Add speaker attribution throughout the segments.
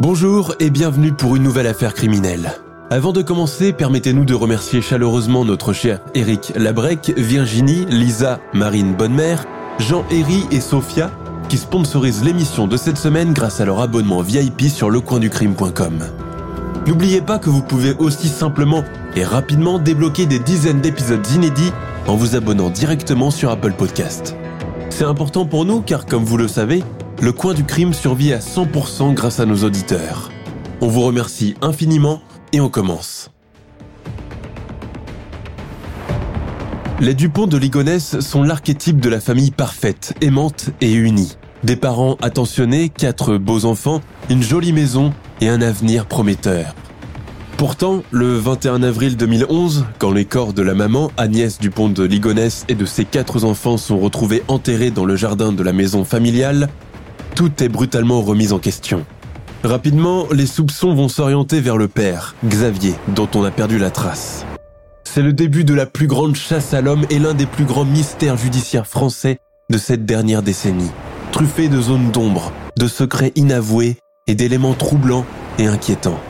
Speaker 1: Bonjour et bienvenue pour une nouvelle affaire criminelle. Avant de commencer, permettez-nous de remercier chaleureusement notre cher Eric Labrec, Virginie, Lisa, Marine Bonnemère, Jean-Héry et Sophia qui sponsorisent l'émission de cette semaine grâce à leur abonnement VIP sur lecoinducrime.com. N'oubliez pas que vous pouvez aussi simplement et rapidement débloquer des dizaines d'épisodes inédits en vous abonnant directement sur Apple Podcast. C'est important pour nous car comme vous le savez, le coin du crime survit à 100% grâce à nos auditeurs. On vous remercie infiniment et on commence. Les Dupont de Ligonnès sont l'archétype de la famille parfaite, aimante et unie. Des parents attentionnés, quatre beaux enfants, une jolie maison et un avenir prometteur. Pourtant, le 21 avril 2011, quand les corps de la maman, Agnès Dupont de Ligonnès et de ses quatre enfants sont retrouvés enterrés dans le jardin de la maison familiale, tout est brutalement remis en question. Rapidement, les soupçons vont s'orienter vers le père, Xavier, dont on a perdu la trace. C'est le début de la plus grande chasse à l'homme et l'un des plus grands mystères judiciaires français de cette dernière décennie, truffé de zones d'ombre, de secrets inavoués et d'éléments troublants et inquiétants.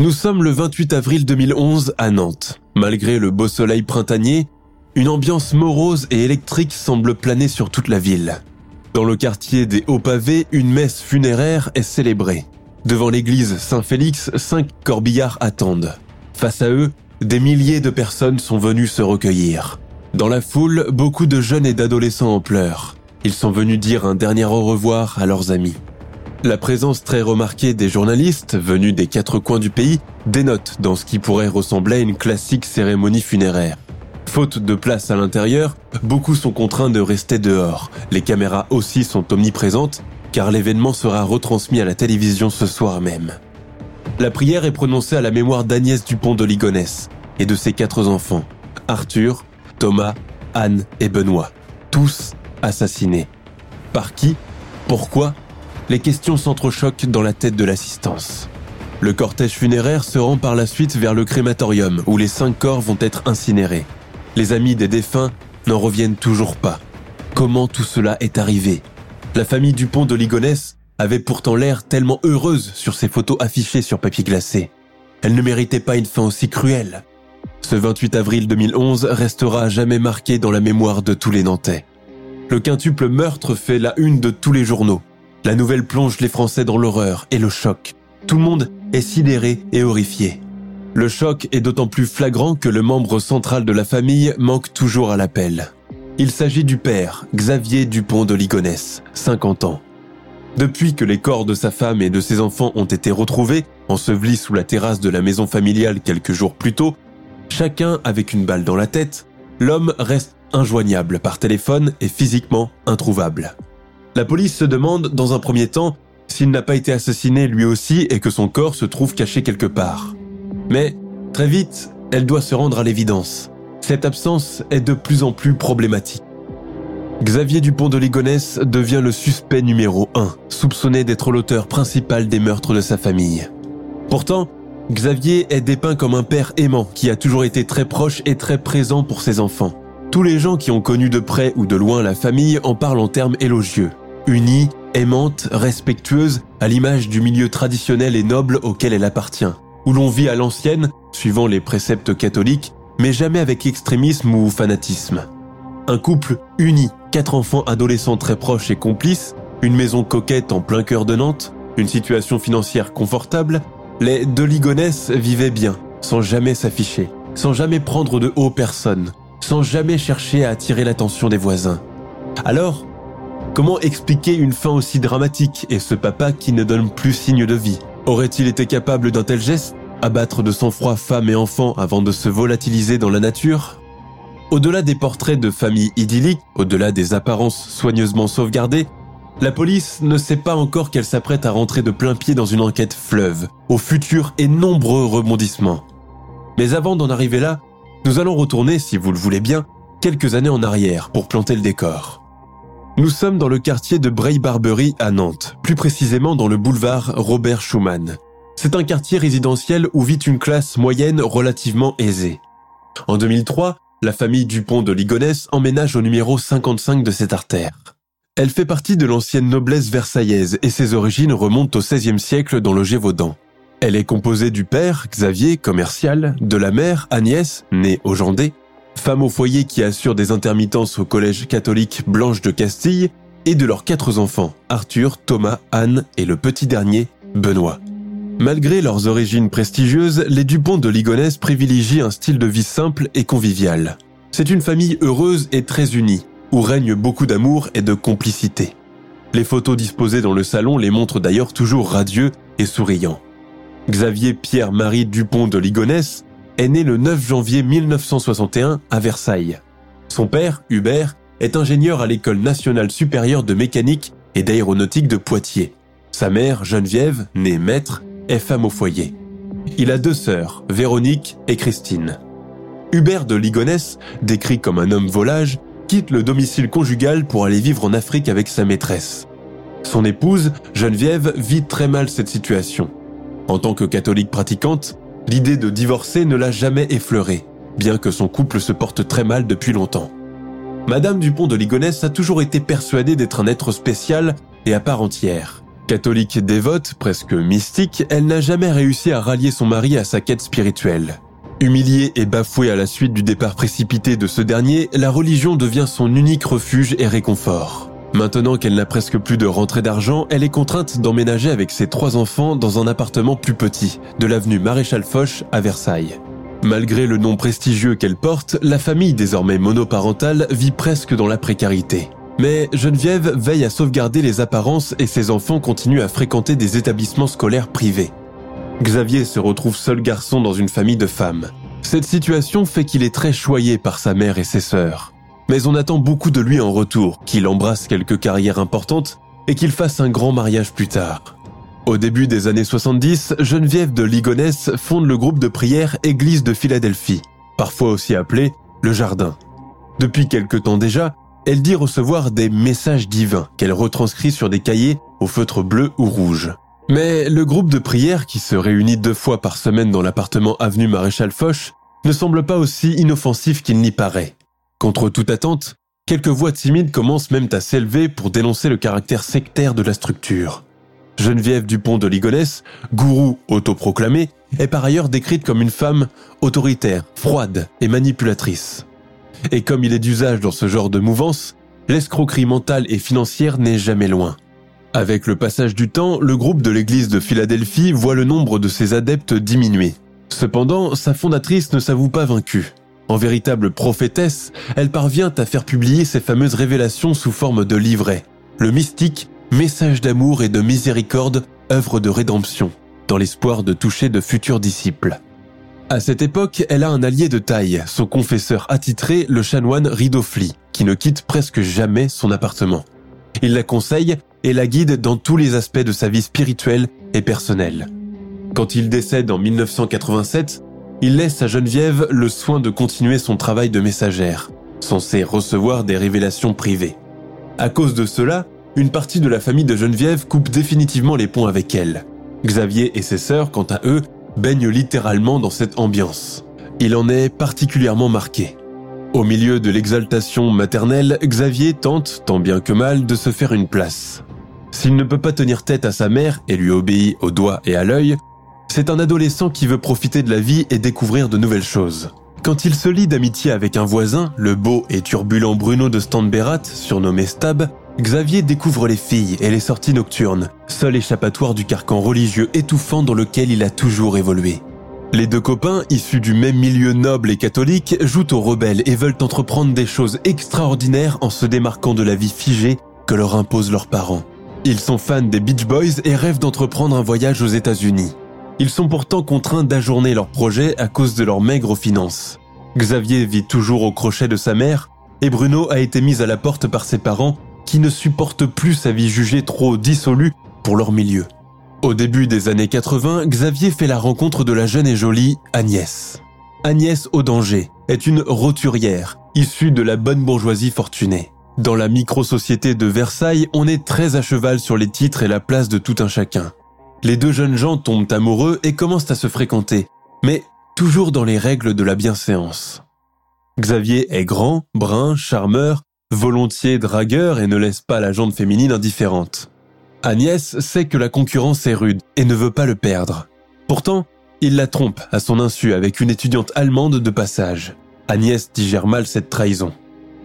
Speaker 1: Nous sommes le 28 avril 2011 à Nantes. Malgré le beau soleil printanier, une ambiance morose et électrique semble planer sur toute la ville. Dans le quartier des Hauts-Pavés, une messe funéraire est célébrée. Devant l'église Saint-Félix, cinq corbillards attendent. Face à eux, des milliers de personnes sont venues se recueillir. Dans la foule, beaucoup de jeunes et d'adolescents en pleurent. Ils sont venus dire un dernier au revoir à leurs amis. La présence très remarquée des journalistes venus des quatre coins du pays dénote dans ce qui pourrait ressembler à une classique cérémonie funéraire. Faute de place à l'intérieur, beaucoup sont contraints de rester dehors. Les caméras aussi sont omniprésentes car l'événement sera retransmis à la télévision ce soir même. La prière est prononcée à la mémoire d'Agnès Dupont de Ligonnès et de ses quatre enfants, Arthur, Thomas, Anne et Benoît, tous assassinés. Par qui? Pourquoi? Les questions s'entrechoquent dans la tête de l'assistance. Le cortège funéraire se rend par la suite vers le crématorium où les cinq corps vont être incinérés. Les amis des défunts n'en reviennent toujours pas. Comment tout cela est arrivé? La famille Dupont de Ligonnès avait pourtant l'air tellement heureuse sur ces photos affichées sur papier glacé. Elle ne méritait pas une fin aussi cruelle. Ce 28 avril 2011 restera à jamais marqué dans la mémoire de tous les Nantais. Le quintuple meurtre fait la une de tous les journaux. La nouvelle plonge les Français dans l'horreur et le choc. Tout le monde est sidéré et horrifié. Le choc est d'autant plus flagrant que le membre central de la famille manque toujours à l'appel. Il s'agit du père, Xavier Dupont de Ligonnès, 50 ans. Depuis que les corps de sa femme et de ses enfants ont été retrouvés, ensevelis sous la terrasse de la maison familiale quelques jours plus tôt, chacun avec une balle dans la tête, l'homme reste injoignable par téléphone et physiquement introuvable. La police se demande, dans un premier temps, s'il n'a pas été assassiné lui aussi et que son corps se trouve caché quelque part. Mais, très vite, elle doit se rendre à l'évidence. Cette absence est de plus en plus problématique. Xavier Dupont de Ligonnès devient le suspect numéro 1, soupçonné d'être l'auteur principal des meurtres de sa famille. Pourtant, Xavier est dépeint comme un père aimant qui a toujours été très proche et très présent pour ses enfants. Tous les gens qui ont connu de près ou de loin la famille en parlent en termes élogieux. Unie, aimante, respectueuse, à l'image du milieu traditionnel et noble auquel elle appartient, où l'on vit à l'ancienne, suivant les préceptes catholiques, mais jamais avec extrémisme ou fanatisme. Un couple uni, quatre enfants adolescents très proches et complices, une maison coquette en plein cœur de Nantes, une situation financière confortable, les deux Ligonesses vivaient bien, sans jamais s'afficher, sans jamais prendre de haut personne, sans jamais chercher à attirer l'attention des voisins. Alors, comment expliquer une fin aussi dramatique et ce papa qui ne donne plus signe de vie? Aurait-il été capable d'un tel geste? Abattre de sang-froid femme et enfants avant de se volatiliser dans la nature? Au-delà des portraits de familles idylliques, au-delà des apparences soigneusement sauvegardées, la police ne sait pas encore qu'elle s'apprête à rentrer de plein pied dans une enquête fleuve, aux futurs et nombreux rebondissements. Mais avant d'en arriver là, nous allons retourner, si vous le voulez bien, quelques années en arrière pour planter le décor. Nous sommes dans le quartier de Bray-Barbery à Nantes, plus précisément dans le boulevard Robert Schumann. C'est un quartier résidentiel où vit une classe moyenne relativement aisée. En 2003, la famille Dupont de Ligonnès emménage au numéro 55 de cette artère. Elle fait partie de l'ancienne noblesse versaillaise et ses origines remontent au XVIe siècle dans le Gévaudan. Elle est composée du père, Xavier, commercial, de la mère, Agnès, née au femme au foyer qui assure des intermittences au collège catholique Blanche de Castille, et de leurs quatre enfants, Arthur, Thomas, Anne et le petit dernier, Benoît. Malgré leurs origines prestigieuses, les Dupont de Ligonnès privilégient un style de vie simple et convivial. C'est une famille heureuse et très unie, où règne beaucoup d'amour et de complicité. Les photos disposées dans le salon les montrent d'ailleurs toujours radieux et souriants. Xavier Pierre-Marie Dupont de Ligonnès est né le 9 janvier 1961 à Versailles. Son père, Hubert, est ingénieur à l'École nationale supérieure de mécanique et d'aéronautique de Poitiers. Sa mère, Geneviève, née maître, est femme au foyer. Il a deux sœurs, Véronique et Christine. Hubert de Ligonnès, décrit comme un homme volage, quitte le domicile conjugal pour aller vivre en Afrique avec sa maîtresse. Son épouse, Geneviève, vit très mal cette situation. En tant que catholique pratiquante, l'idée de divorcer ne l'a jamais effleurée, bien que son couple se porte très mal depuis longtemps. Madame Dupont de Ligonnès a toujours été persuadée d'être un être spécial et à part entière. Catholique dévote, presque mystique, elle n'a jamais réussi à rallier son mari à sa quête spirituelle. Humiliée et bafouée à la suite du départ précipité de ce dernier, la religion devient son unique refuge et réconfort. Maintenant qu'elle n'a presque plus de rentrée d'argent, elle est contrainte d'emménager avec ses trois enfants dans un appartement plus petit, de l'avenue Maréchal Foch à Versailles. Malgré le nom prestigieux qu'elle porte, la famille désormais monoparentale vit presque dans la précarité. Mais Geneviève veille à sauvegarder les apparences et ses enfants continuent à fréquenter des établissements scolaires privés. Xavier se retrouve seul garçon dans une famille de femmes. Cette situation fait qu'il est très choyé par sa mère et ses sœurs. Mais on attend beaucoup de lui en retour, qu'il embrasse quelques carrières importantes et qu'il fasse un grand mariage plus tard. Au début des années 70, Geneviève de Ligonès fonde le groupe de prière Église de Philadelphie, parfois aussi appelé le Jardin. Depuis quelque temps déjà, elle dit recevoir des messages divins qu'elle retranscrit sur des cahiers au feutre bleu ou rouge. Mais le groupe de prière qui se réunit deux fois par semaine dans l'appartement avenue Maréchal Foch ne semble pas aussi inoffensif qu'il n'y paraît. Contre toute attente, quelques voix timides commencent même à s'élever pour dénoncer le caractère sectaire de la structure. Geneviève Dupont de Ligonnès, gourou autoproclamée, est par ailleurs décrite comme une femme autoritaire, froide et manipulatrice. Et comme il est d'usage dans ce genre de mouvance, l'escroquerie mentale et financière n'est jamais loin. Avec le passage du temps, le groupe de l'église de Philadelphie voit le nombre de ses adeptes diminuer. Cependant, sa fondatrice ne s'avoue pas vaincue. En véritable prophétesse, elle parvient à faire publier ses fameuses révélations sous forme de livrets. Le mystique, message d'amour et de miséricorde, œuvre de rédemption, dans l'espoir de toucher de futurs disciples. À cette époque, elle a un allié de taille, son confesseur attitré, le chanoine Ridofli, qui ne quitte presque jamais son appartement. Il la conseille et la guide dans tous les aspects de sa vie spirituelle et personnelle. Quand il décède en 1987, il laisse à Geneviève le soin de continuer son travail de messagère, censé recevoir des révélations privées. À cause de cela, une partie de la famille de Geneviève coupe définitivement les ponts avec elle. Xavier et ses sœurs, quant à eux, baignent littéralement dans cette ambiance. Il en est particulièrement marqué. Au milieu de l'exaltation maternelle, Xavier tente, tant bien que mal, de se faire une place. S'il ne peut pas tenir tête à sa mère et lui obéit au doigt et à l'œil, c'est un adolescent qui veut profiter de la vie et découvrir de nouvelles choses. Quand il se lie d'amitié avec un voisin, le beau et turbulent Bruno de Standberat, surnommé Stab, Xavier découvre les filles et les sorties nocturnes, seul échappatoire du carcan religieux étouffant dans lequel il a toujours évolué. Les deux copains, issus du même milieu noble et catholique, jouent aux rebelles et veulent entreprendre des choses extraordinaires en se démarquant de la vie figée que leur imposent leurs parents. Ils sont fans des Beach Boys et rêvent d'entreprendre un voyage aux États-Unis. Ils sont pourtant contraints d'ajourner leur projet à cause de leurs maigres finances. Xavier vit toujours au crochet de sa mère et Bruno a été mis à la porte par ses parents qui ne supportent plus sa vie jugée trop dissolue pour leur milieu. Au début des années 80, Xavier fait la rencontre de la jeune et jolie Agnès. Agnès Audanger est une roturière, issue de la bonne bourgeoisie fortunée. Dans la micro-société de Versailles, on est très à cheval sur les titres et la place de tout un chacun. Les deux jeunes gens tombent amoureux et commencent à se fréquenter, mais toujours dans les règles de la bienséance. Xavier est grand, brun, charmeur, volontiers dragueur et ne laisse pas la jante féminine indifférente. Agnès sait que la concurrence est rude et ne veut pas le perdre. Pourtant, il la trompe à son insu avec une étudiante allemande de passage. Agnès digère mal cette trahison.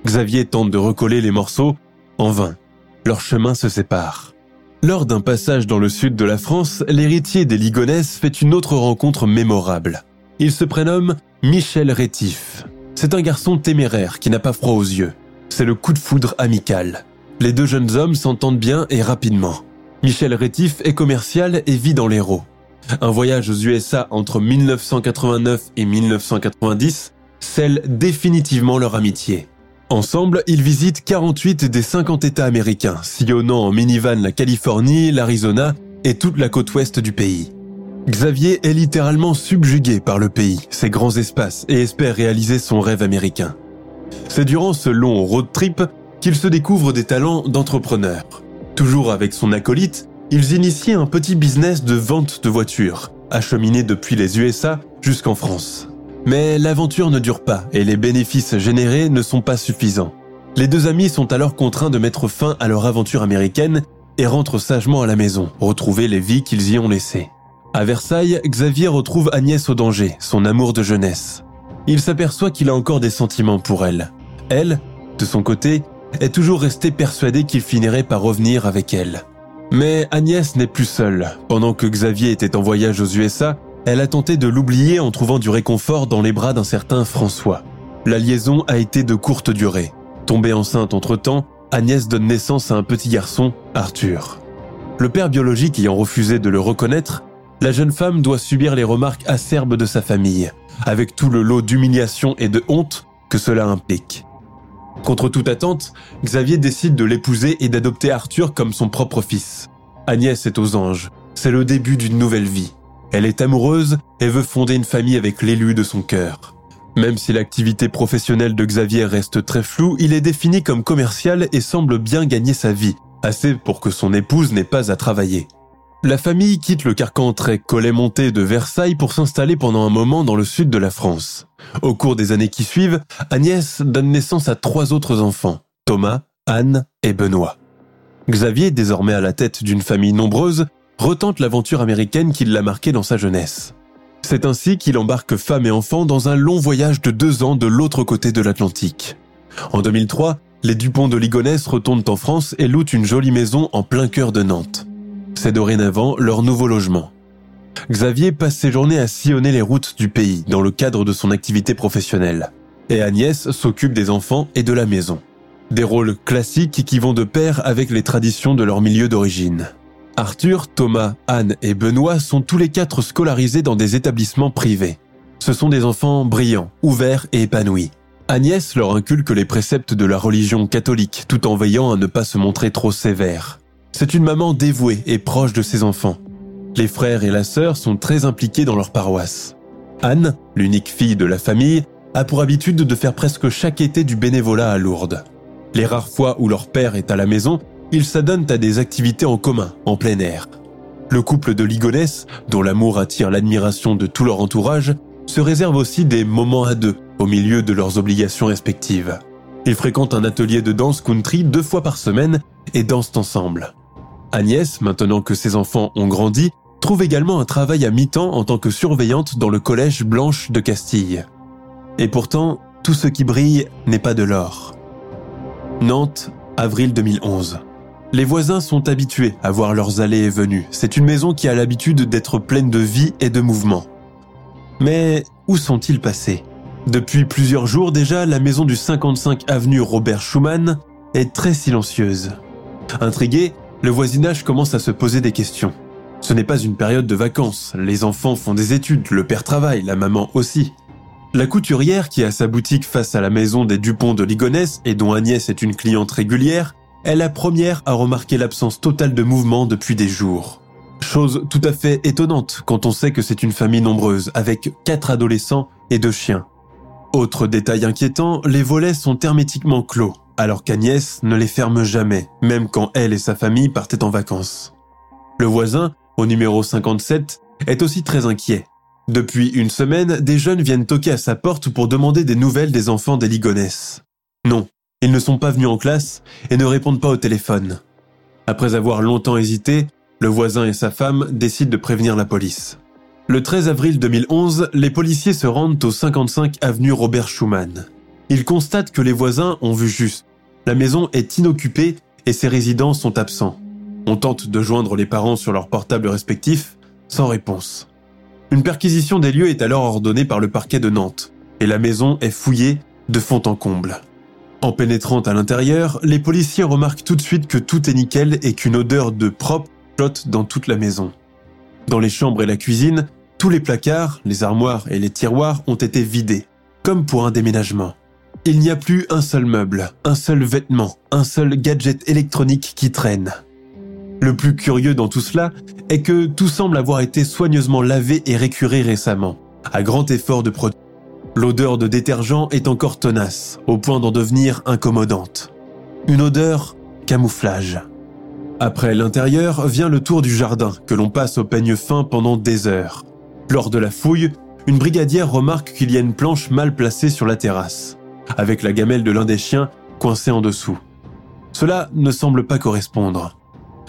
Speaker 1: Xavier tente de recoller les morceaux, en vain. Leurs chemins se séparent. Lors d'un passage dans le sud de la France, l'héritier des Ligonès fait une autre rencontre mémorable. Il se prénomme Michel Rétif. C'est un garçon téméraire qui n'a pas froid aux yeux. C'est le coup de foudre amical. Les deux jeunes hommes s'entendent bien et rapidement. Michel Rétif est commercial et vit dans l'Hérault. Un voyage aux USA entre 1989 et 1990 scelle définitivement leur amitié. Ensemble, ils visitent 48 des 50 États américains, sillonnant en minivan la Californie, l'Arizona et toute la côte ouest du pays. Xavier est littéralement subjugué par le pays, ses grands espaces, et espère réaliser son rêve américain. C'est durant ce long road trip qu'il se découvre des talents d'entrepreneur. Toujours avec son acolyte, ils initient un petit business de vente de voitures, acheminé depuis les USA jusqu'en France. Mais l'aventure ne dure pas et les bénéfices générés ne sont pas suffisants. Les deux amis sont alors contraints de mettre fin à leur aventure américaine et rentrent sagement à la maison, retrouver les vies qu'ils y ont laissées. À Versailles, Xavier retrouve Agnès au danger, son amour de jeunesse. Il s'aperçoit qu'il a encore des sentiments pour elle. Elle, de son côté, est toujours resté persuadé qu'il finirait par revenir avec elle. Mais Agnès n'est plus seule. Pendant que Xavier était en voyage aux USA, elle a tenté de l'oublier en trouvant du réconfort dans les bras d'un certain François. La liaison a été de courte durée. Tombée enceinte entre-temps, Agnès donne naissance à un petit garçon, Arthur. Le père biologique ayant refusé de le reconnaître, la jeune femme doit subir les remarques acerbes de sa famille, avec tout le lot d'humiliation et de honte que cela implique. Contre toute attente, Xavier décide de l'épouser et d'adopter Arthur comme son propre fils. Agnès est aux anges. C'est le début d'une nouvelle vie. Elle est amoureuse et veut fonder une famille avec l'élu de son cœur. Même si l'activité professionnelle de Xavier reste très floue, il est défini comme commercial et semble bien gagner sa vie, assez pour que son épouse n'ait pas à travailler. La famille quitte le carcan très collet-monté de Versailles pour s'installer pendant un moment dans le sud de la France. Au cours des années qui suivent, Agnès donne naissance à trois autres enfants, Thomas, Anne et Benoît. Xavier, désormais à la tête d'une famille nombreuse, retente l'aventure américaine qui l'a marqué dans sa jeunesse. C'est ainsi qu'il embarque femme et enfants dans un long voyage de deux ans de l'autre côté de l'Atlantique. En 2003, les Dupont de Ligonnès retournent en France et louent une jolie maison en plein cœur de Nantes. C'est dorénavant leur nouveau logement. Xavier passe ses journées à sillonner les routes du pays dans le cadre de son activité professionnelle. Et Agnès s'occupe des enfants et de la maison. Des rôles classiques qui vont de pair avec les traditions de leur milieu d'origine. Arthur, Thomas, Anne et Benoît sont tous les quatre scolarisés dans des établissements privés. Ce sont des enfants brillants, ouverts et épanouis. Agnès leur inculque les préceptes de la religion catholique tout en veillant à ne pas se montrer trop sévère. C'est une maman dévouée et proche de ses enfants. Les frères et la sœur sont très impliqués dans leur paroisse. Anne, l'unique fille de la famille, a pour habitude de faire presque chaque été du bénévolat à Lourdes. Les rares fois où leur père est à la maison, ils s'adonnent à des activités en commun, en plein air. Le couple de Ligonès, dont l'amour attire l'admiration de tout leur entourage, se réserve aussi des moments à deux, au milieu de leurs obligations respectives. Ils fréquentent un atelier de danse country deux fois par semaine et dansent ensemble. Agnès, maintenant que ses enfants ont grandi, trouve également un travail à mi-temps en tant que surveillante dans le collège Blanche de Castille. Et pourtant, tout ce qui brille n'est pas de l'or. Nantes, avril 2011. Les voisins sont habitués à voir leurs allées et venues. C'est une maison qui a l'habitude d'être pleine de vie et de mouvement. Mais où sont-ils passés? Depuis plusieurs jours déjà, la maison du 55 avenue Robert Schumann est très silencieuse. Intrigué, le voisinage commence à se poser des questions. Ce n'est pas une période de vacances, les enfants font des études, le père travaille, la maman aussi. La couturière qui a sa boutique face à la maison des Dupont de Ligonnès et dont Agnès est une cliente régulière, est la première à remarquer l'absence totale de mouvement depuis des jours. Chose tout à fait étonnante quand on sait que c'est une famille nombreuse, avec quatre adolescents et deux chiens. Autre détail inquiétant, les volets sont hermétiquement clos, alors qu'Agnès ne les ferme jamais, même quand elle et sa famille partaient en vacances. Le voisin, au numéro 57, est aussi très inquiet. Depuis une semaine, des jeunes viennent toquer à sa porte pour demander des nouvelles des enfants des Ligonès. Non, ils ne sont pas venus en classe et ne répondent pas au téléphone. Après avoir longtemps hésité, le voisin et sa femme décident de prévenir la police. Le 13 avril 2011, les policiers se rendent au 55 avenue Robert Schumann. Ils constatent que les voisins ont vu juste. La maison est inoccupée et ses résidents sont absents. On tente de joindre les parents sur leurs portables respectifs, sans réponse. Une perquisition des lieux est alors ordonnée par le parquet de Nantes, et la maison est fouillée de fond en comble. En pénétrant à l'intérieur, les policiers remarquent tout de suite que tout est nickel et qu'une odeur de propre flotte dans toute la maison. Dans les chambres et la cuisine, tous les placards, les armoires et les tiroirs ont été vidés, comme pour un déménagement. Il n'y a plus un seul meuble, un seul vêtement, un seul gadget électronique qui traîne. Le plus curieux dans tout cela est que tout semble avoir été soigneusement lavé et récuré récemment, à grand effort de production. L'odeur de détergent est encore tenace, au point d'en devenir incommodante. Une odeur camouflage. Après l'intérieur vient le tour du jardin, que l'on passe au peigne fin pendant des heures. Lors de la fouille, une brigadière remarque qu'il y a une planche mal placée sur la terrasse, avec la gamelle de l'un des chiens coincée en dessous. Cela ne semble pas correspondre.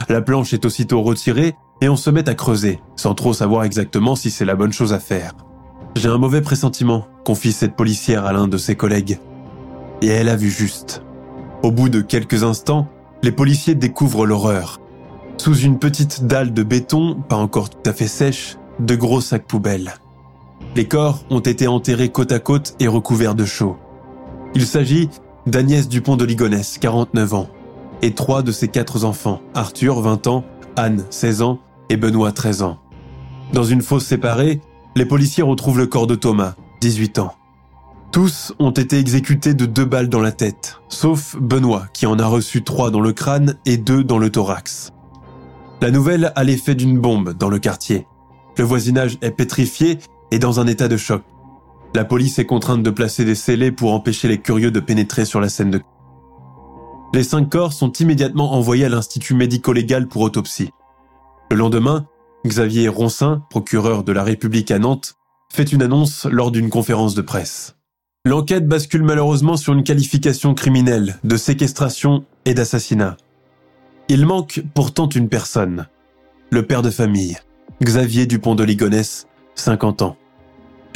Speaker 1: La planche est aussitôt retirée et on se met à creuser, sans trop savoir exactement si c'est la bonne chose à faire. J'ai un mauvais pressentiment, confie cette policière à l'un de ses collègues. Et elle a vu juste. Au bout de quelques instants, les policiers découvrent l'horreur. Sous une petite dalle de béton, pas encore tout à fait sèche, de gros sacs poubelles. Les corps ont été enterrés côte à côte et recouverts de chaux. Il s'agit d'Agnès Dupont de Ligonnès, 49 ans, et trois de ses quatre enfants, Arthur, 20 ans, Anne, 16 ans, et Benoît, 13 ans. Dans une fosse séparée, les policiers retrouvent le corps de Thomas, 18 ans. Tous ont été exécutés de deux balles dans la tête, sauf Benoît qui en a reçu trois dans le crâne et deux dans le thorax. La nouvelle a l'effet d'une bombe dans le quartier. Le voisinage est pétrifié et dans un état de choc. La police est contrainte de placer des scellés pour empêcher les curieux de pénétrer sur la scène de Les cinq corps sont immédiatement envoyés à l'Institut médico-légal pour autopsie. Le lendemain, Xavier Roncin, procureur de la République à Nantes, fait une annonce lors d'une conférence de presse. L'enquête bascule malheureusement sur une qualification criminelle de séquestration et d'assassinat. Il manque pourtant une personne, le père de famille, Xavier Dupont de Ligonnès, 50 ans.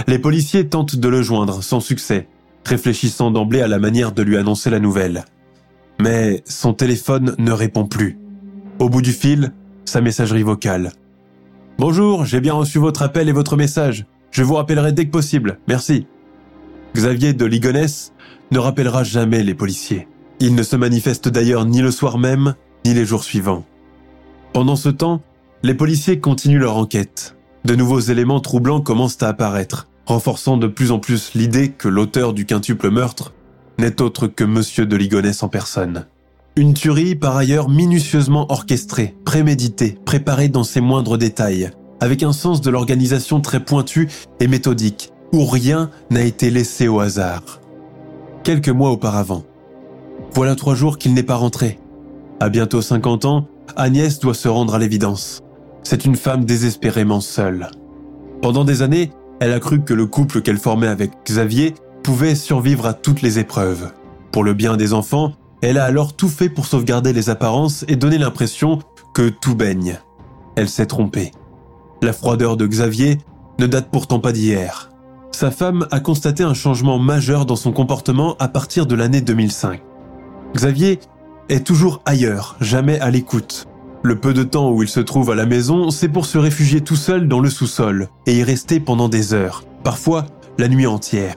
Speaker 1: Les policiers tentent de le joindre sans succès, réfléchissant d'emblée à la manière de lui annoncer la nouvelle. Mais son téléphone ne répond plus. Au bout du fil, sa messagerie vocale. Bonjour, j'ai bien reçu votre appel et votre message. Je vous rappellerai dès que possible. Merci. Xavier de Ligonnès ne rappellera jamais les policiers. Il ne se manifeste d'ailleurs ni le soir même, ni les jours suivants. Pendant ce temps, les policiers continuent leur enquête. De nouveaux éléments troublants commencent à apparaître, renforçant de plus en plus l'idée que l'auteur du quintuple meurtre n'est autre que Monsieur de Ligonnès en personne. Une tuerie par ailleurs minutieusement orchestrée, préméditée, préparée dans ses moindres détails, avec un sens de l'organisation très pointu et méthodique, où rien n'a été laissé au hasard. Quelques mois auparavant. Voilà trois jours qu'il n'est pas rentré. À bientôt 50 ans, Agnès doit se rendre à l'évidence. C'est une femme désespérément seule. Pendant des années, elle a cru que le couple qu'elle formait avec Xavier pouvait survivre à toutes les épreuves. Pour le bien des enfants, elle a alors tout fait pour sauvegarder les apparences et donner l'impression que tout baigne. Elle s'est trompée. La froideur de Xavier ne date pourtant pas d'hier. Sa femme a constaté un changement majeur dans son comportement à partir de l'année 2005. Xavier est toujours ailleurs, jamais à l'écoute. Le peu de temps où il se trouve à la maison, c'est pour se réfugier tout seul dans le sous-sol et y rester pendant des heures, parfois la nuit entière.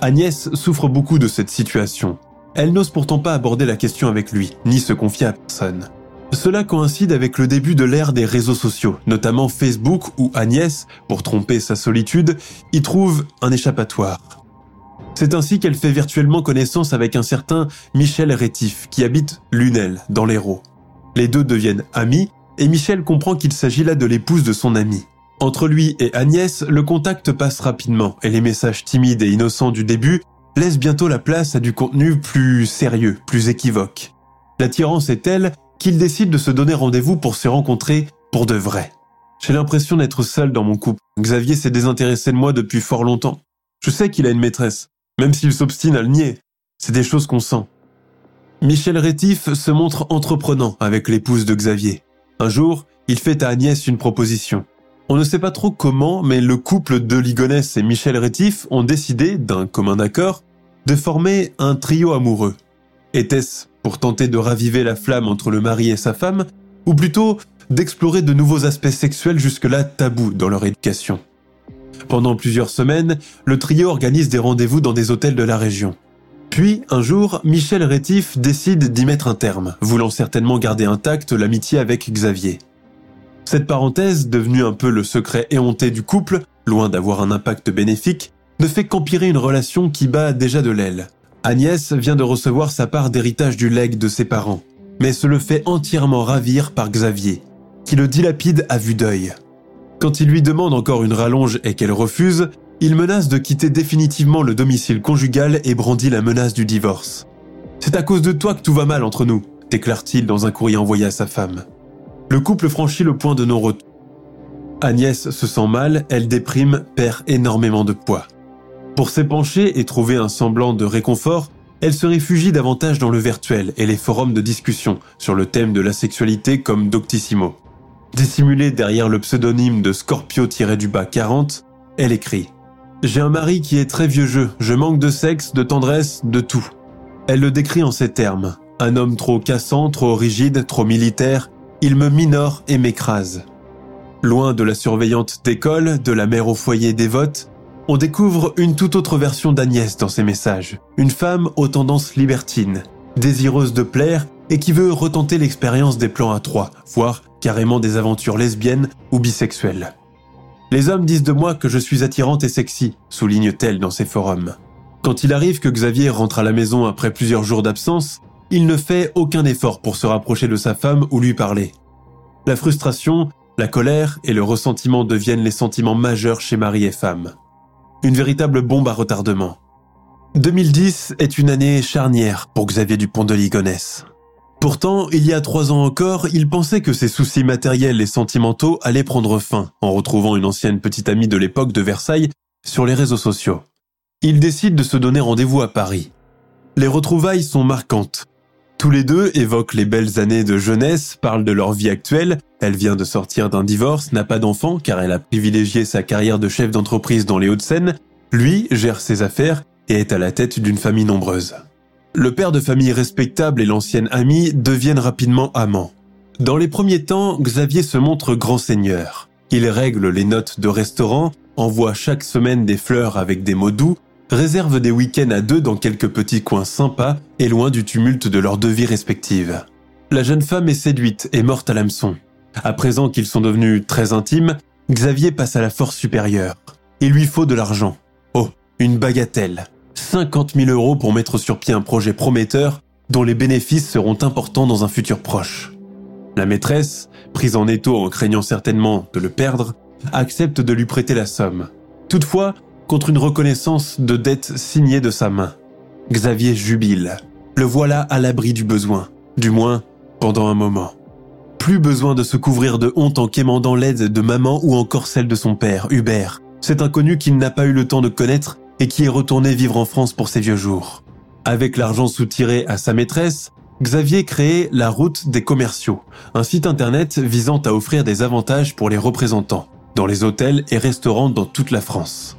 Speaker 1: Agnès souffre beaucoup de cette situation. Elle n'ose pourtant pas aborder la question avec lui, ni se confier à personne. Cela coïncide avec le début de l'ère des réseaux sociaux, notamment Facebook où Agnès, pour tromper sa solitude, y trouve un échappatoire. C'est ainsi qu'elle fait virtuellement connaissance avec un certain Michel Rétif qui habite Lunel, dans l'Hérault. Les deux deviennent amis et Michel comprend qu'il s'agit là de l'épouse de son ami. Entre lui et Agnès, le contact passe rapidement et les messages timides et innocents du début laissent bientôt la place à du contenu plus sérieux, plus équivoque. L'attirance est telle qu'ils décident de se donner rendez-vous pour se rencontrer pour de vrai. J'ai l'impression d'être seul dans mon couple. Xavier s'est désintéressé de moi depuis fort longtemps. Je sais qu'il a une maîtresse, même s'il s'obstine à le nier. C'est des choses qu'on sent. Michel Rétif se montre entreprenant avec l'épouse de Xavier. Un jour, il fait à Agnès une proposition. On ne sait pas trop comment, mais le couple de Ligonès et Michel Rétif ont décidé, d'un commun accord, de former un trio amoureux. Était-ce pour tenter de raviver la flamme entre le mari et sa femme, ou plutôt d'explorer de nouveaux aspects sexuels jusque-là tabous dans leur éducation? Pendant plusieurs semaines, le trio organise des rendez-vous dans des hôtels de la région. Puis, un jour, Michel Rétif décide d'y mettre un terme, voulant certainement garder intacte l'amitié avec Xavier. Cette parenthèse, devenue un peu le secret éhonté du couple, loin d'avoir un impact bénéfique, ne fait qu'empirer une relation qui bat déjà de l'aile. Agnès vient de recevoir sa part d'héritage du legs de ses parents, mais se le fait entièrement ravir par Xavier, qui le dilapide à vue d'œil. Quand il lui demande encore une rallonge et qu'elle refuse, il menace de quitter définitivement le domicile conjugal et brandit la menace du divorce. C'est à cause de toi que tout va mal entre nous, déclare-t-il dans un courrier envoyé à sa femme. Le couple franchit le point de non-retour. Agnès se sent mal, elle déprime, perd énormément de poids. Pour s'épancher et trouver un semblant de réconfort, elle se réfugie davantage dans le virtuel et les forums de discussion sur le thème de la sexualité comme Doctissimo. Dissimulée derrière le pseudonyme de Scorpio-du-bas 40, elle écrit J'ai un mari qui est très vieux jeu, je manque de sexe, de tendresse, de tout. Elle le décrit en ces termes. Un homme trop cassant, trop rigide, trop militaire, il me minore et m'écrase. Loin de la surveillante d'école, de la mère au foyer dévote, on découvre une toute autre version d'Agnès dans ses messages. Une femme aux tendances libertines, désireuse de plaire et qui veut retenter l'expérience des plans à trois, voire carrément des aventures lesbiennes ou bisexuelles. Les hommes disent de moi que je suis attirante et sexy, souligne-t-elle dans ses forums. Quand il arrive que Xavier rentre à la maison après plusieurs jours d'absence, il ne fait aucun effort pour se rapprocher de sa femme ou lui parler. La frustration, la colère et le ressentiment deviennent les sentiments majeurs chez mari et femme une véritable bombe à retardement. 2010 est une année charnière pour Xavier Dupont de Ligonnès. Pourtant, il y a trois ans encore, il pensait que ses soucis matériels et sentimentaux allaient prendre fin en retrouvant une ancienne petite amie de l'époque de Versailles sur les réseaux sociaux. Il décide de se donner rendez-vous à Paris. Les retrouvailles sont marquantes. Tous les deux évoquent les belles années de jeunesse, parlent de leur vie actuelle. Elle vient de sortir d'un divorce, n'a pas d'enfant car elle a privilégié sa carrière de chef d'entreprise dans les Hauts-de-Seine. Lui gère ses affaires et est à la tête d'une famille nombreuse. Le père de famille respectable et l'ancienne amie deviennent rapidement amants. Dans les premiers temps, Xavier se montre grand seigneur. Il règle les notes de restaurant, envoie chaque semaine des fleurs avec des mots doux réserve des week-ends à deux dans quelques petits coins sympas et loin du tumulte de leurs deux vies respectives. La jeune femme est séduite et morte à l'hameçon. À présent qu'ils sont devenus très intimes, Xavier passe à la force supérieure. Il lui faut de l'argent. Oh, une bagatelle. 50 000 euros pour mettre sur pied un projet prometteur dont les bénéfices seront importants dans un futur proche. La maîtresse, prise en étau en craignant certainement de le perdre, accepte de lui prêter la somme. Toutefois, contre une reconnaissance de dette signée de sa main. Xavier jubile. Le voilà à l'abri du besoin, du moins pendant un moment. Plus besoin de se couvrir de honte en quémandant l'aide de maman ou encore celle de son père, Hubert, cet inconnu qu'il n'a pas eu le temps de connaître et qui est retourné vivre en France pour ses vieux jours. Avec l'argent soutiré à sa maîtresse, Xavier créait la route des commerciaux, un site internet visant à offrir des avantages pour les représentants, dans les hôtels et restaurants dans toute la France.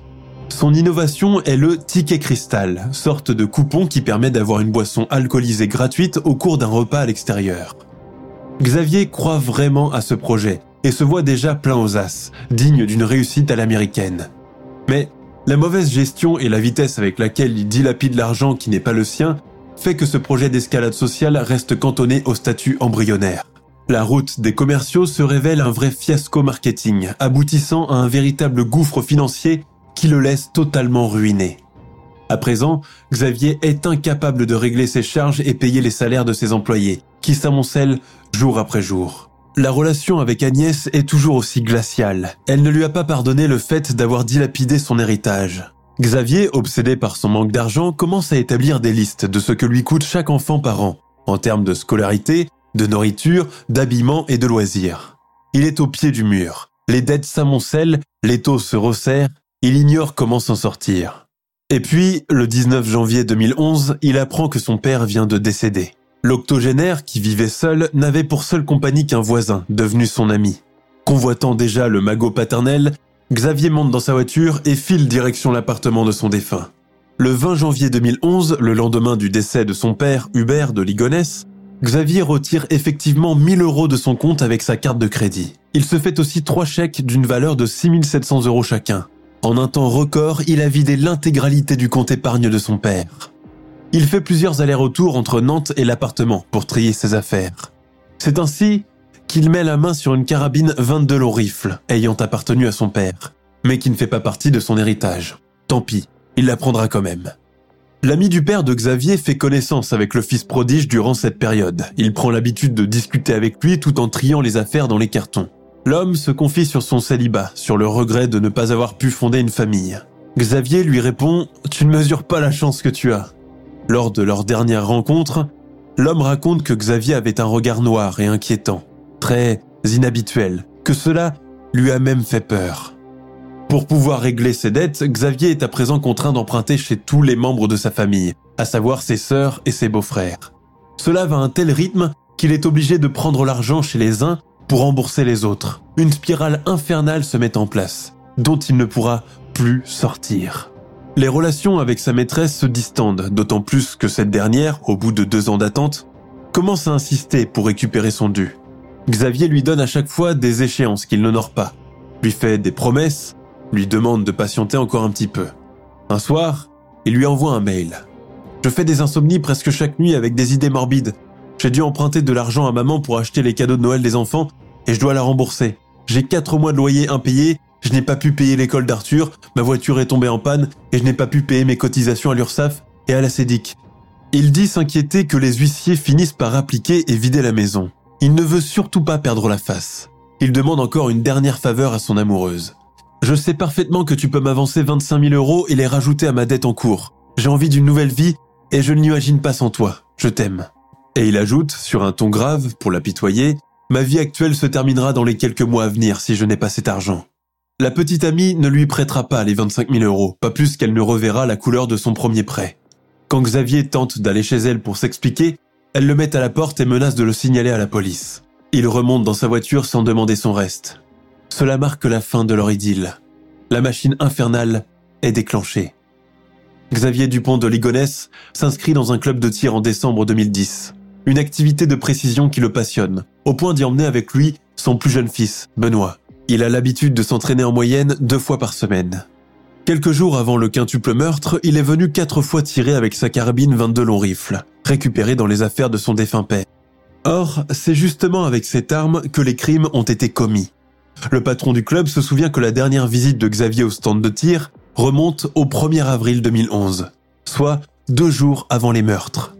Speaker 1: Son innovation est le ticket cristal, sorte de coupon qui permet d'avoir une boisson alcoolisée gratuite au cours d'un repas à l'extérieur. Xavier croit vraiment à ce projet et se voit déjà plein aux as, digne d'une réussite à l'américaine. Mais la mauvaise gestion et la vitesse avec laquelle il dilapide l'argent qui n'est pas le sien fait que ce projet d'escalade sociale reste cantonné au statut embryonnaire. La route des commerciaux se révèle un vrai fiasco marketing, aboutissant à un véritable gouffre financier qui le laisse totalement ruiné. À présent, Xavier est incapable de régler ses charges et payer les salaires de ses employés, qui s'amoncellent jour après jour. La relation avec Agnès est toujours aussi glaciale. Elle ne lui a pas pardonné le fait d'avoir dilapidé son héritage. Xavier, obsédé par son manque d'argent, commence à établir des listes de ce que lui coûte chaque enfant par an, en termes de scolarité, de nourriture, d'habillement et de loisirs. Il est au pied du mur. Les dettes s'amoncellent, les taux se resserrent, il ignore comment s'en sortir. Et puis, le 19 janvier 2011, il apprend que son père vient de décéder. L'octogénaire, qui vivait seul, n'avait pour seule compagnie qu'un voisin, devenu son ami. Convoitant déjà le magot paternel, Xavier monte dans sa voiture et file direction l'appartement de son défunt. Le 20 janvier 2011, le lendemain du décès de son père, Hubert de Ligonesse, Xavier retire effectivement 1000 euros de son compte avec sa carte de crédit. Il se fait aussi trois chèques d'une valeur de 6700 euros chacun. En un temps record, il a vidé l'intégralité du compte épargne de son père. Il fait plusieurs allers-retours entre Nantes et l'appartement pour trier ses affaires. C'est ainsi qu'il met la main sur une carabine 22 long rifle ayant appartenu à son père, mais qui ne fait pas partie de son héritage. Tant pis, il la prendra quand même. L'ami du père de Xavier fait connaissance avec le fils prodige durant cette période. Il prend l'habitude de discuter avec lui tout en triant les affaires dans les cartons. L'homme se confie sur son célibat, sur le regret de ne pas avoir pu fonder une famille. Xavier lui répond ⁇ Tu ne mesures pas la chance que tu as ⁇ Lors de leur dernière rencontre, l'homme raconte que Xavier avait un regard noir et inquiétant très inhabituel, que cela lui a même fait peur. Pour pouvoir régler ses dettes, Xavier est à présent contraint d'emprunter chez tous les membres de sa famille, à savoir ses sœurs et ses beaux-frères. Cela va à un tel rythme qu'il est obligé de prendre l'argent chez les uns pour rembourser les autres. Une spirale infernale se met en place, dont il ne pourra plus sortir. Les relations avec sa maîtresse se distendent, d'autant plus que cette dernière, au bout de deux ans d'attente, commence à insister pour récupérer son dû. Xavier lui donne à chaque fois des échéances qu'il n'honore pas, lui fait des promesses, lui demande de patienter encore un petit peu. Un soir, il lui envoie un mail. Je fais des insomnies presque chaque nuit avec des idées morbides. J'ai dû emprunter de l'argent à maman pour acheter les cadeaux de Noël des enfants et je dois la rembourser. J'ai quatre mois de loyer impayés, je n'ai pas pu payer l'école d'Arthur, ma voiture est tombée en panne et je n'ai pas pu payer mes cotisations à l'URSSAF et à la CEDIC. Il dit s'inquiéter que les huissiers finissent par appliquer et vider la maison. Il ne veut surtout pas perdre la face. Il demande encore une dernière faveur à son amoureuse. Je sais parfaitement que tu peux m'avancer 25 000 euros et les rajouter à ma dette en cours. J'ai envie d'une nouvelle vie et je ne l'imagine pas sans toi. Je t'aime. Et il ajoute, sur un ton grave, pour l'apitoyer, Ma vie actuelle se terminera dans les quelques mois à venir si je n'ai pas cet argent. La petite amie ne lui prêtera pas les 25 000 euros, pas plus qu'elle ne reverra la couleur de son premier prêt. Quand Xavier tente d'aller chez elle pour s'expliquer, elle le met à la porte et menace de le signaler à la police. Il remonte dans sa voiture sans demander son reste. Cela marque la fin de leur idylle. La machine infernale est déclenchée. Xavier Dupont de Ligonnès s'inscrit dans un club de tir en décembre 2010. Une activité de précision qui le passionne, au point d'y emmener avec lui son plus jeune fils, Benoît. Il a l'habitude de s'entraîner en moyenne deux fois par semaine. Quelques jours avant le quintuple meurtre, il est venu quatre fois tirer avec sa carabine 22 long rifles, récupérée dans les affaires de son défunt père. Or, c'est justement avec cette arme que les crimes ont été commis. Le patron du club se souvient que la dernière visite de Xavier au stand de tir remonte au 1er avril 2011, soit deux jours avant les meurtres.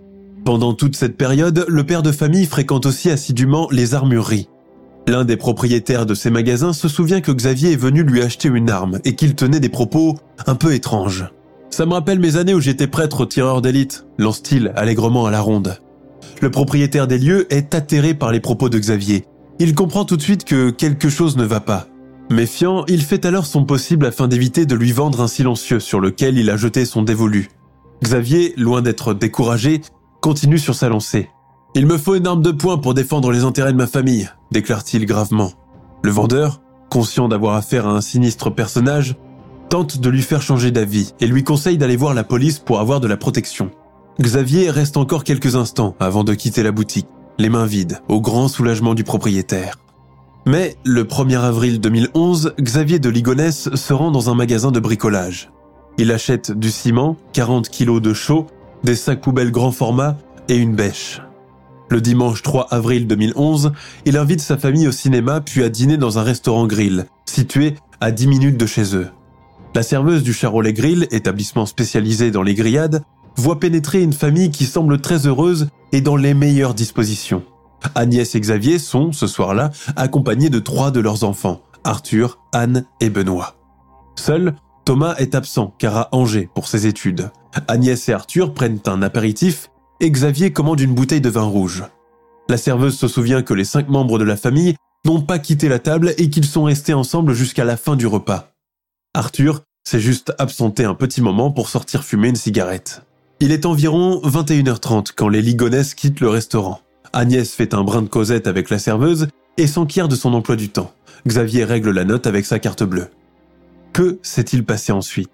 Speaker 1: Pendant toute cette période, le père de famille fréquente aussi assidûment les armureries, L'un des propriétaires de ces magasins se souvient que Xavier est venu lui acheter une arme et qu'il tenait des propos un peu étranges. Ça me rappelle mes années où j'étais prêtre tireur d'élite, lance-t-il allègrement à la ronde. Le propriétaire des lieux est atterré par les propos de Xavier. Il comprend tout de suite que quelque chose ne va pas. Méfiant, il fait alors son possible afin d'éviter de lui vendre un silencieux sur lequel il a jeté son dévolu. Xavier, loin d'être découragé, continue sur sa lancée. Il me faut une arme de poing pour défendre les intérêts de ma famille, déclare-t-il gravement. Le vendeur, conscient d'avoir affaire à un sinistre personnage, tente de lui faire changer d'avis et lui conseille d'aller voir la police pour avoir de la protection. Xavier reste encore quelques instants avant de quitter la boutique, les mains vides, au grand soulagement du propriétaire. Mais le 1er avril 2011, Xavier de Ligonès se rend dans un magasin de bricolage. Il achète du ciment, 40 kilos de chaux, des sacs poubelles grand format et une bêche. Le dimanche 3 avril 2011, il invite sa famille au cinéma puis à dîner dans un restaurant grill, situé à 10 minutes de chez eux. La serveuse du Charolais Grill, établissement spécialisé dans les grillades, voit pénétrer une famille qui semble très heureuse et dans les meilleures dispositions. Agnès et Xavier sont, ce soir-là, accompagnés de trois de leurs enfants, Arthur, Anne et Benoît. Seul, Thomas est absent car à Angers pour ses études. Agnès et Arthur prennent un apéritif et Xavier commande une bouteille de vin rouge. La serveuse se souvient que les cinq membres de la famille n'ont pas quitté la table et qu'ils sont restés ensemble jusqu'à la fin du repas. Arthur s'est juste absenté un petit moment pour sortir fumer une cigarette. Il est environ 21h30 quand les Ligonès quittent le restaurant. Agnès fait un brin de causette avec la serveuse et s'enquiert de son emploi du temps. Xavier règle la note avec sa carte bleue. Que s'est-il passé ensuite?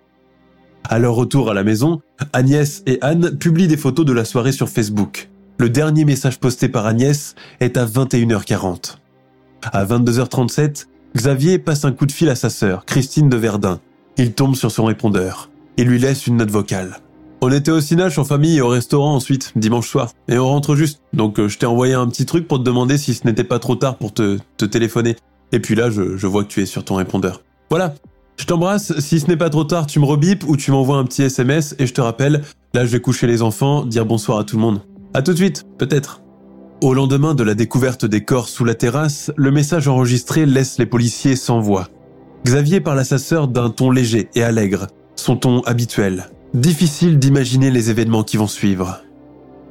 Speaker 1: À leur retour à la maison, Agnès et Anne publient des photos de la soirée sur Facebook. Le dernier message posté par Agnès est à 21h40. À 22h37, Xavier passe un coup de fil à sa sœur, Christine de Verdun. Il tombe sur son répondeur et lui laisse une note vocale. On était au Cinache en famille et au restaurant ensuite, dimanche soir. Et on rentre juste. Donc euh, je t'ai envoyé un petit truc pour te demander si ce n'était pas trop tard pour te, te téléphoner. Et puis là, je, je vois que tu es sur ton répondeur. Voilà, je t'embrasse, si ce n'est pas trop tard, tu me rebipes ou tu m'envoies un petit SMS et je te rappelle, là je vais coucher les enfants, dire bonsoir à tout le monde. À tout de suite, peut-être. Au lendemain de la découverte des corps sous la terrasse, le message enregistré laisse les policiers sans voix. Xavier parle à sa sœur d'un ton léger et allègre, son ton habituel. Difficile d'imaginer les événements qui vont suivre.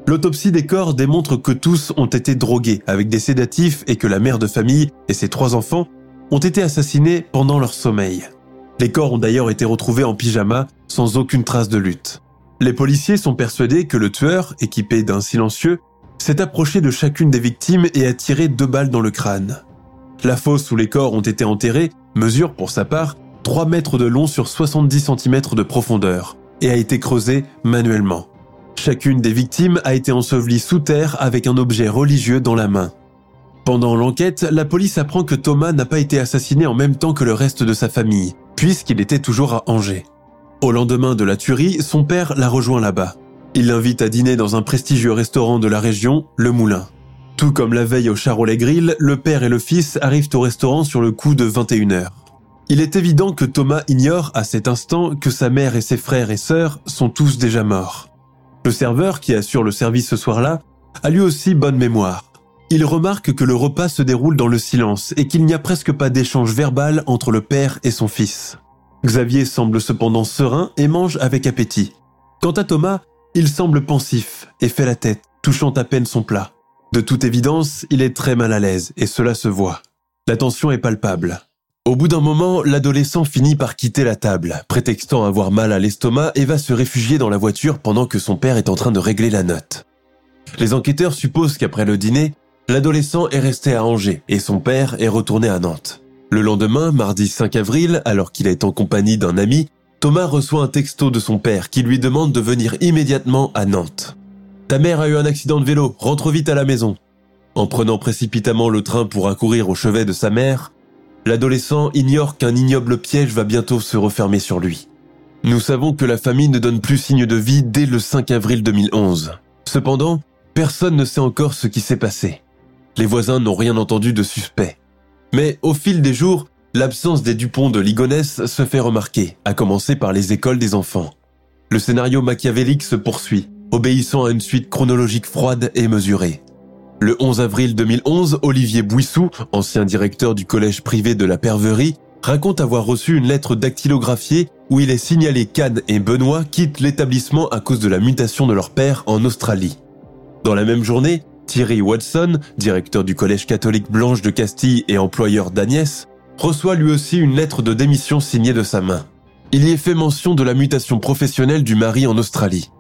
Speaker 1: L'autopsie des corps démontre que tous ont été drogués avec des sédatifs et que la mère de famille et ses trois enfants ont été assassinés pendant leur sommeil. Les corps ont d'ailleurs été retrouvés en pyjama, sans aucune trace de lutte. Les policiers sont persuadés que le tueur, équipé d'un silencieux, s'est approché de chacune des victimes et a tiré deux balles dans le crâne. La fosse où les corps ont été enterrés mesure, pour sa part, 3 mètres de long sur 70 cm de profondeur et a été creusée manuellement. Chacune des victimes a été ensevelie sous terre avec un objet religieux dans la main. Pendant l'enquête, la police apprend que Thomas n'a pas été assassiné en même temps que le reste de sa famille, puisqu'il était toujours à Angers. Au lendemain de la tuerie, son père l'a rejoint là-bas. Il l'invite à dîner dans un prestigieux restaurant de la région, Le Moulin. Tout comme la veille au Charolais Grill, le père et le fils arrivent au restaurant sur le coup de 21h. Il est évident que Thomas ignore à cet instant que sa mère et ses frères et sœurs sont tous déjà morts. Le serveur qui assure le service ce soir-là a lui aussi bonne mémoire. Il remarque que le repas se déroule dans le silence et qu'il n'y a presque pas d'échange verbal entre le père et son fils. Xavier semble cependant serein et mange avec appétit. Quant à Thomas, il semble pensif et fait la tête, touchant à peine son plat. De toute évidence, il est très mal à l'aise et cela se voit. La tension est palpable. Au bout d'un moment, l'adolescent finit par quitter la table, prétextant avoir mal à l'estomac et va se réfugier dans la voiture pendant que son père est en train de régler la note. Les enquêteurs supposent qu'après le dîner, L'adolescent est resté à Angers et son père est retourné à Nantes. Le lendemain, mardi 5 avril, alors qu'il est en compagnie d'un ami, Thomas reçoit un texto de son père qui lui demande de venir immédiatement à Nantes. Ta mère a eu un accident de vélo, rentre vite à la maison. En prenant précipitamment le train pour accourir au chevet de sa mère, l'adolescent ignore qu'un ignoble piège va bientôt se refermer sur lui. Nous savons que la famille ne donne plus signe de vie dès le 5 avril 2011. Cependant, personne ne sait encore ce qui s'est passé. Les voisins n'ont rien entendu de suspect. Mais au fil des jours, l'absence des Dupont de Ligonnès se fait remarquer, à commencer par les écoles des enfants. Le scénario machiavélique se poursuit, obéissant à une suite chronologique froide et mesurée. Le 11 avril 2011, Olivier Bouissou, ancien directeur du collège privé de la Perverie, raconte avoir reçu une lettre dactylographiée où il est signalé qu'Anne et Benoît quittent l'établissement à cause de la mutation de leur père en Australie. Dans la même journée, Thierry Watson, directeur du collège catholique Blanche de Castille et employeur d'Agnès, reçoit lui aussi une lettre de démission signée de sa main. Il y est fait mention de la mutation professionnelle du mari en Australie.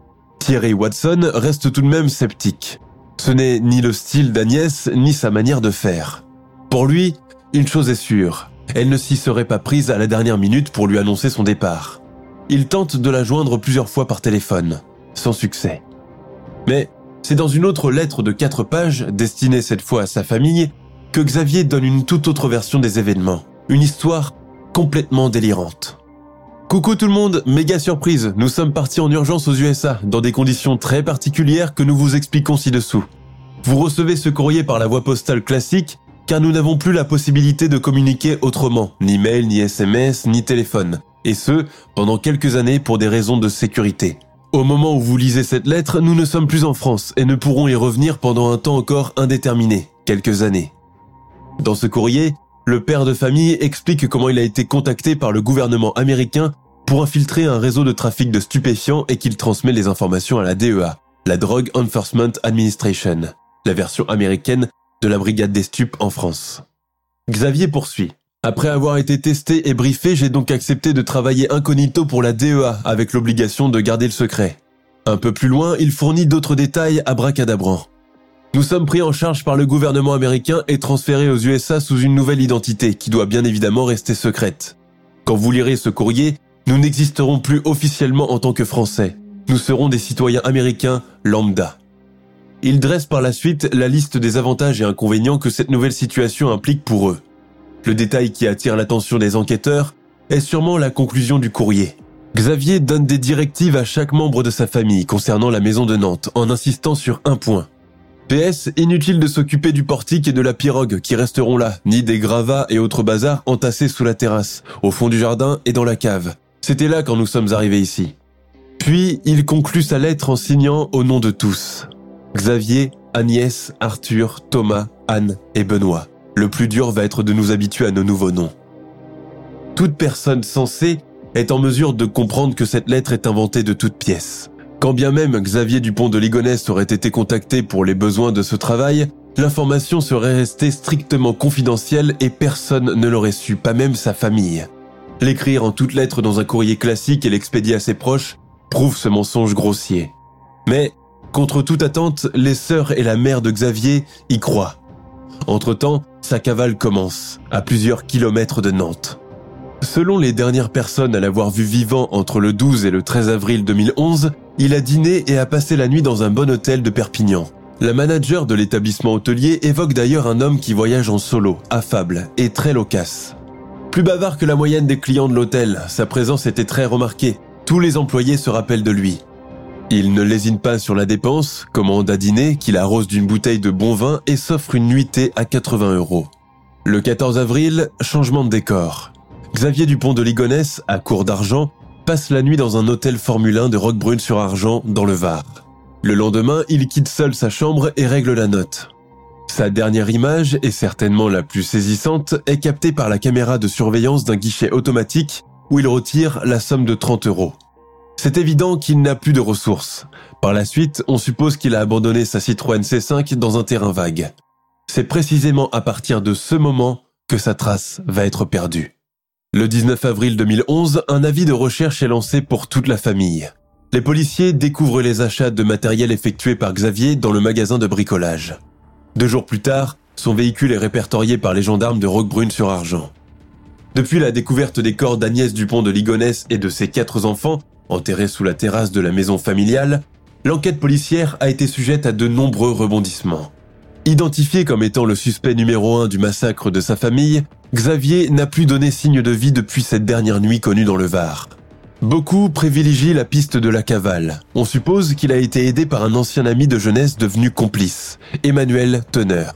Speaker 1: Thierry Watson reste tout de même sceptique. Ce n'est ni le style d'Agnès, ni sa manière de faire. Pour lui, une chose est sûre, elle ne s'y serait pas prise à la dernière minute pour lui annoncer son départ. Il tente de la joindre plusieurs fois par téléphone, sans succès. Mais c'est dans une autre lettre de quatre pages, destinée cette fois à sa famille, que Xavier donne une toute autre version des événements. Une histoire complètement délirante. Coucou tout le monde, méga surprise, nous sommes partis en urgence aux USA, dans des conditions très particulières que nous vous expliquons ci-dessous. Vous recevez ce courrier par la voie postale classique, car nous n'avons plus la possibilité de communiquer autrement, ni mail, ni SMS, ni téléphone, et ce, pendant quelques années pour des raisons de sécurité. Au moment où vous lisez cette lettre, nous ne sommes plus en France et ne pourrons y revenir pendant un temps encore indéterminé, quelques années. Dans ce courrier, le père de famille explique comment il a été contacté par le gouvernement américain pour infiltrer un réseau de trafic de stupéfiants et qu'il transmet les informations à la DEA, la Drug Enforcement Administration, la version américaine de la brigade des stupes en France. Xavier poursuit. Après avoir été testé et briefé, j'ai donc accepté de travailler incognito pour la DEA avec l'obligation de garder le secret. Un peu plus loin, il fournit d'autres détails à bracadabrant. Nous sommes pris en charge par le gouvernement américain et transférés aux USA sous une nouvelle identité qui doit bien évidemment rester secrète. Quand vous lirez ce courrier, nous n'existerons plus officiellement en tant que Français. Nous serons des citoyens américains lambda. Il dresse par la suite la liste des avantages et inconvénients que cette nouvelle situation implique pour eux. Le détail qui attire l'attention des enquêteurs est sûrement la conclusion du courrier. Xavier donne des directives à chaque membre de sa famille concernant la maison de Nantes en insistant sur un point. PS, inutile de s'occuper du portique et de la pirogue qui resteront là, ni des gravats et autres bazars entassés sous la terrasse, au fond du jardin et dans la cave. C'était là quand nous sommes arrivés ici. Puis, il conclut sa lettre en signant au nom de tous. Xavier, Agnès, Arthur, Thomas, Anne et Benoît. Le plus dur va être de nous habituer à nos nouveaux noms. Toute personne sensée est en mesure de comprendre que cette lettre est inventée de toutes pièces. Quand bien même Xavier Dupont de Ligonnès aurait été contacté pour les besoins de ce travail, l'information serait restée strictement confidentielle et personne ne l'aurait su, pas même sa famille. L'écrire en toutes lettres dans un courrier classique et l'expédier à ses proches prouve ce mensonge grossier. Mais, contre toute attente, les sœurs et la mère de Xavier y croient. Entre-temps, sa cavale commence, à plusieurs kilomètres de Nantes. Selon les dernières personnes à l'avoir vu vivant entre le 12 et le 13 avril 2011, il a dîné et a passé la nuit dans un bon hôtel de Perpignan. La manager de l'établissement hôtelier évoque d'ailleurs un homme qui voyage en solo, affable et très loquace. Plus bavard que la moyenne des clients de l'hôtel, sa présence était très remarquée. Tous les employés se rappellent de lui. Il ne lésine pas sur la dépense, commande à dîner, qu'il arrose d'une bouteille de bon vin et s'offre une nuitée à 80 euros. Le 14 avril, changement de décor. Xavier Dupont de Ligonnès, à court d'argent, passe la nuit dans un hôtel Formule 1 de Roquebrune-sur-Argent, dans le Var. Le lendemain, il quitte seul sa chambre et règle la note. Sa dernière image, et certainement la plus saisissante, est captée par la caméra de surveillance d'un guichet automatique où il retire la somme de 30 euros. C'est évident qu'il n'a plus de ressources. Par la suite, on suppose qu'il a abandonné sa Citroën C5 dans un terrain vague. C'est précisément à partir de ce moment que sa trace va être perdue. Le 19 avril 2011, un avis de recherche est lancé pour toute la famille. Les policiers découvrent les achats de matériel effectués par Xavier dans le magasin de bricolage. Deux jours plus tard, son véhicule est répertorié par les gendarmes de Roquebrune-sur-Argent. Depuis la découverte des corps d'Agnès Dupont de Ligonnès et de ses quatre enfants, enterrés sous la terrasse de la maison familiale, l'enquête policière a été sujette à de nombreux rebondissements. Identifié comme étant le suspect numéro un du massacre de sa famille, Xavier n'a plus donné signe de vie depuis cette dernière nuit connue dans le Var. Beaucoup privilégient la piste de la cavale. On suppose qu'il a été aidé par un ancien ami de jeunesse devenu complice, Emmanuel Teneur.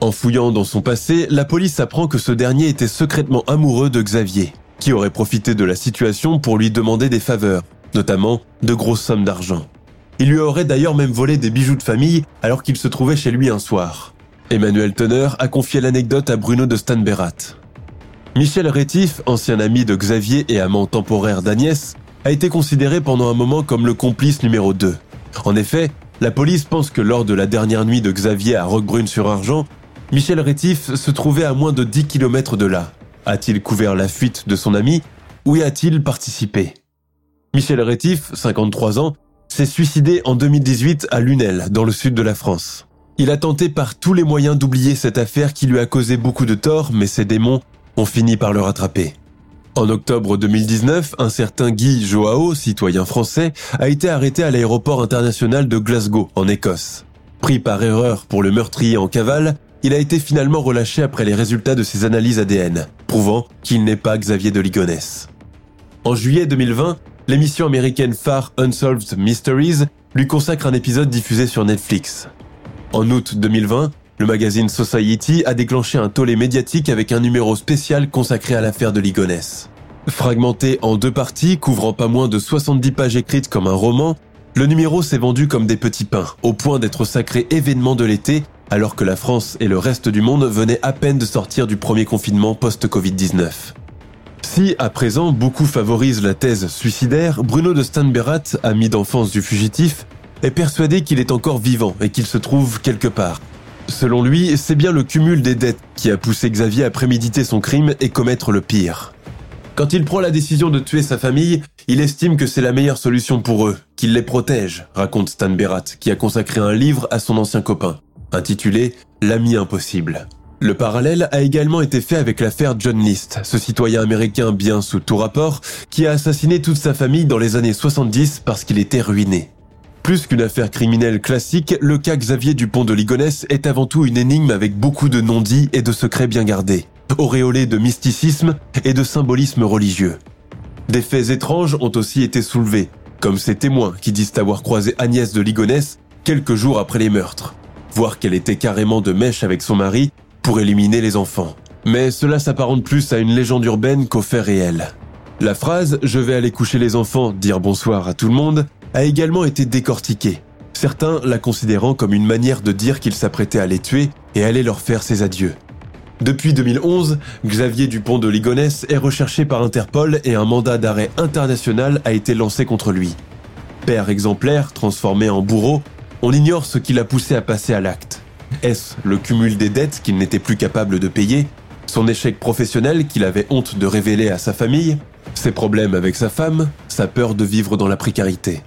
Speaker 1: En fouillant dans son passé, la police apprend que ce dernier était secrètement amoureux de Xavier, qui aurait profité de la situation pour lui demander des faveurs, notamment de grosses sommes d'argent. Il lui aurait d'ailleurs même volé des bijoux de famille alors qu'il se trouvait chez lui un soir. Emmanuel Teneur a confié l'anecdote à Bruno de Stanberat. Michel Rétif, ancien ami de Xavier et amant temporaire d'Agnès, a été considéré pendant un moment comme le complice numéro 2. En effet, la police pense que lors de la dernière nuit de Xavier à Roquebrune-sur-Argent, Michel Rétif se trouvait à moins de 10 km de là, A-t-il couvert la fuite de son ami ou y a-t-il participé? Michel Rétif, 53 ans, s'est suicidé en 2018 à Lunel, dans le sud de la France. Il a tenté par tous les moyens d'oublier cette affaire qui lui a causé beaucoup de tort, mais ses démons ont fini par le rattraper. En octobre 2019, un certain Guy Joao, citoyen français, a été arrêté à l'aéroport international de Glasgow, en Écosse. Pris par erreur pour le meurtrier en cavale, il a été finalement relâché après les résultats de ses analyses ADN, prouvant qu'il n'est pas Xavier de Ligonnès. En juillet 2020, l'émission américaine phare Unsolved Mysteries lui consacre un épisode diffusé sur Netflix. En août 2020, le magazine Society a déclenché un tollé médiatique avec un numéro spécial consacré à l'affaire de Ligonès. Fragmenté en deux parties, couvrant pas moins de 70 pages écrites comme un roman, le numéro s'est vendu comme des petits pains, au point d'être sacré événement de l'été, alors que la France et le reste du monde venaient à peine de sortir du premier confinement post-Covid-19. Si, à présent, beaucoup favorisent la thèse suicidaire, Bruno de Stanberat, ami d'enfance du fugitif, est persuadé qu'il est encore vivant et qu'il se trouve quelque part, Selon lui, c'est bien le cumul des dettes qui a poussé Xavier à préméditer son crime et commettre le pire. Quand il prend la décision de tuer sa famille, il estime que c'est la meilleure solution pour eux, qu'il les protège, raconte Stan Berat, qui a consacré un livre à son ancien copain, intitulé L'ami impossible. Le parallèle a également été fait avec l'affaire John List, ce citoyen américain bien sous tout rapport, qui a assassiné toute sa famille dans les années 70 parce qu'il était ruiné. Plus qu'une affaire criminelle classique, le cas Xavier Dupont de Ligonnès est avant tout une énigme avec beaucoup de non-dits et de secrets bien gardés, auréolé de mysticisme et de symbolisme religieux. Des faits étranges ont aussi été soulevés, comme ces témoins qui disent avoir croisé Agnès de Ligonnès quelques jours après les meurtres, voire qu'elle était carrément de mèche avec son mari pour éliminer les enfants. Mais cela s'apparente plus à une légende urbaine qu'au fait réel. La phrase ⁇ Je vais aller coucher les enfants, dire bonsoir à tout le monde ⁇ a également été décortiquée, certains la considérant comme une manière de dire qu'il s'apprêtait à les tuer et allait leur faire ses adieux. Depuis 2011, Xavier Dupont de Ligonnès est recherché par Interpol et un mandat d'arrêt international a été lancé contre lui. Père exemplaire, transformé en bourreau, on ignore ce qui l'a poussé à passer à l'acte. Est-ce le cumul des dettes qu'il n'était plus capable de payer Son échec professionnel qu'il avait honte de révéler à sa famille Ses problèmes avec sa femme Sa peur de vivre dans la précarité?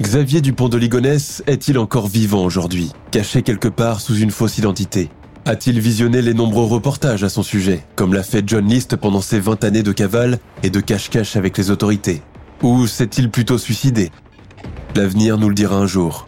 Speaker 1: Xavier Dupont de Ligonnès est-il encore vivant aujourd'hui, caché quelque part sous une fausse identité? A-t-il visionné les nombreux reportages à son sujet, comme l'a fait John List pendant ses 20 années de cavale et de cache-cache avec les autorités? Ou s'est-il plutôt suicidé? L'avenir nous le dira un jour.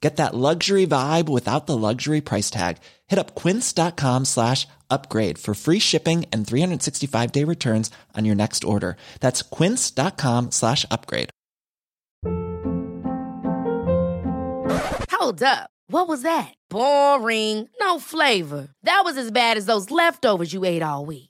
Speaker 2: Get that luxury vibe without the luxury price tag. Hit up quince.com slash upgrade for free shipping and 365 day returns on your next order. That's quince.com slash upgrade.
Speaker 3: Hold up. What was that? Boring. No flavor. That was as bad as those leftovers you ate all week.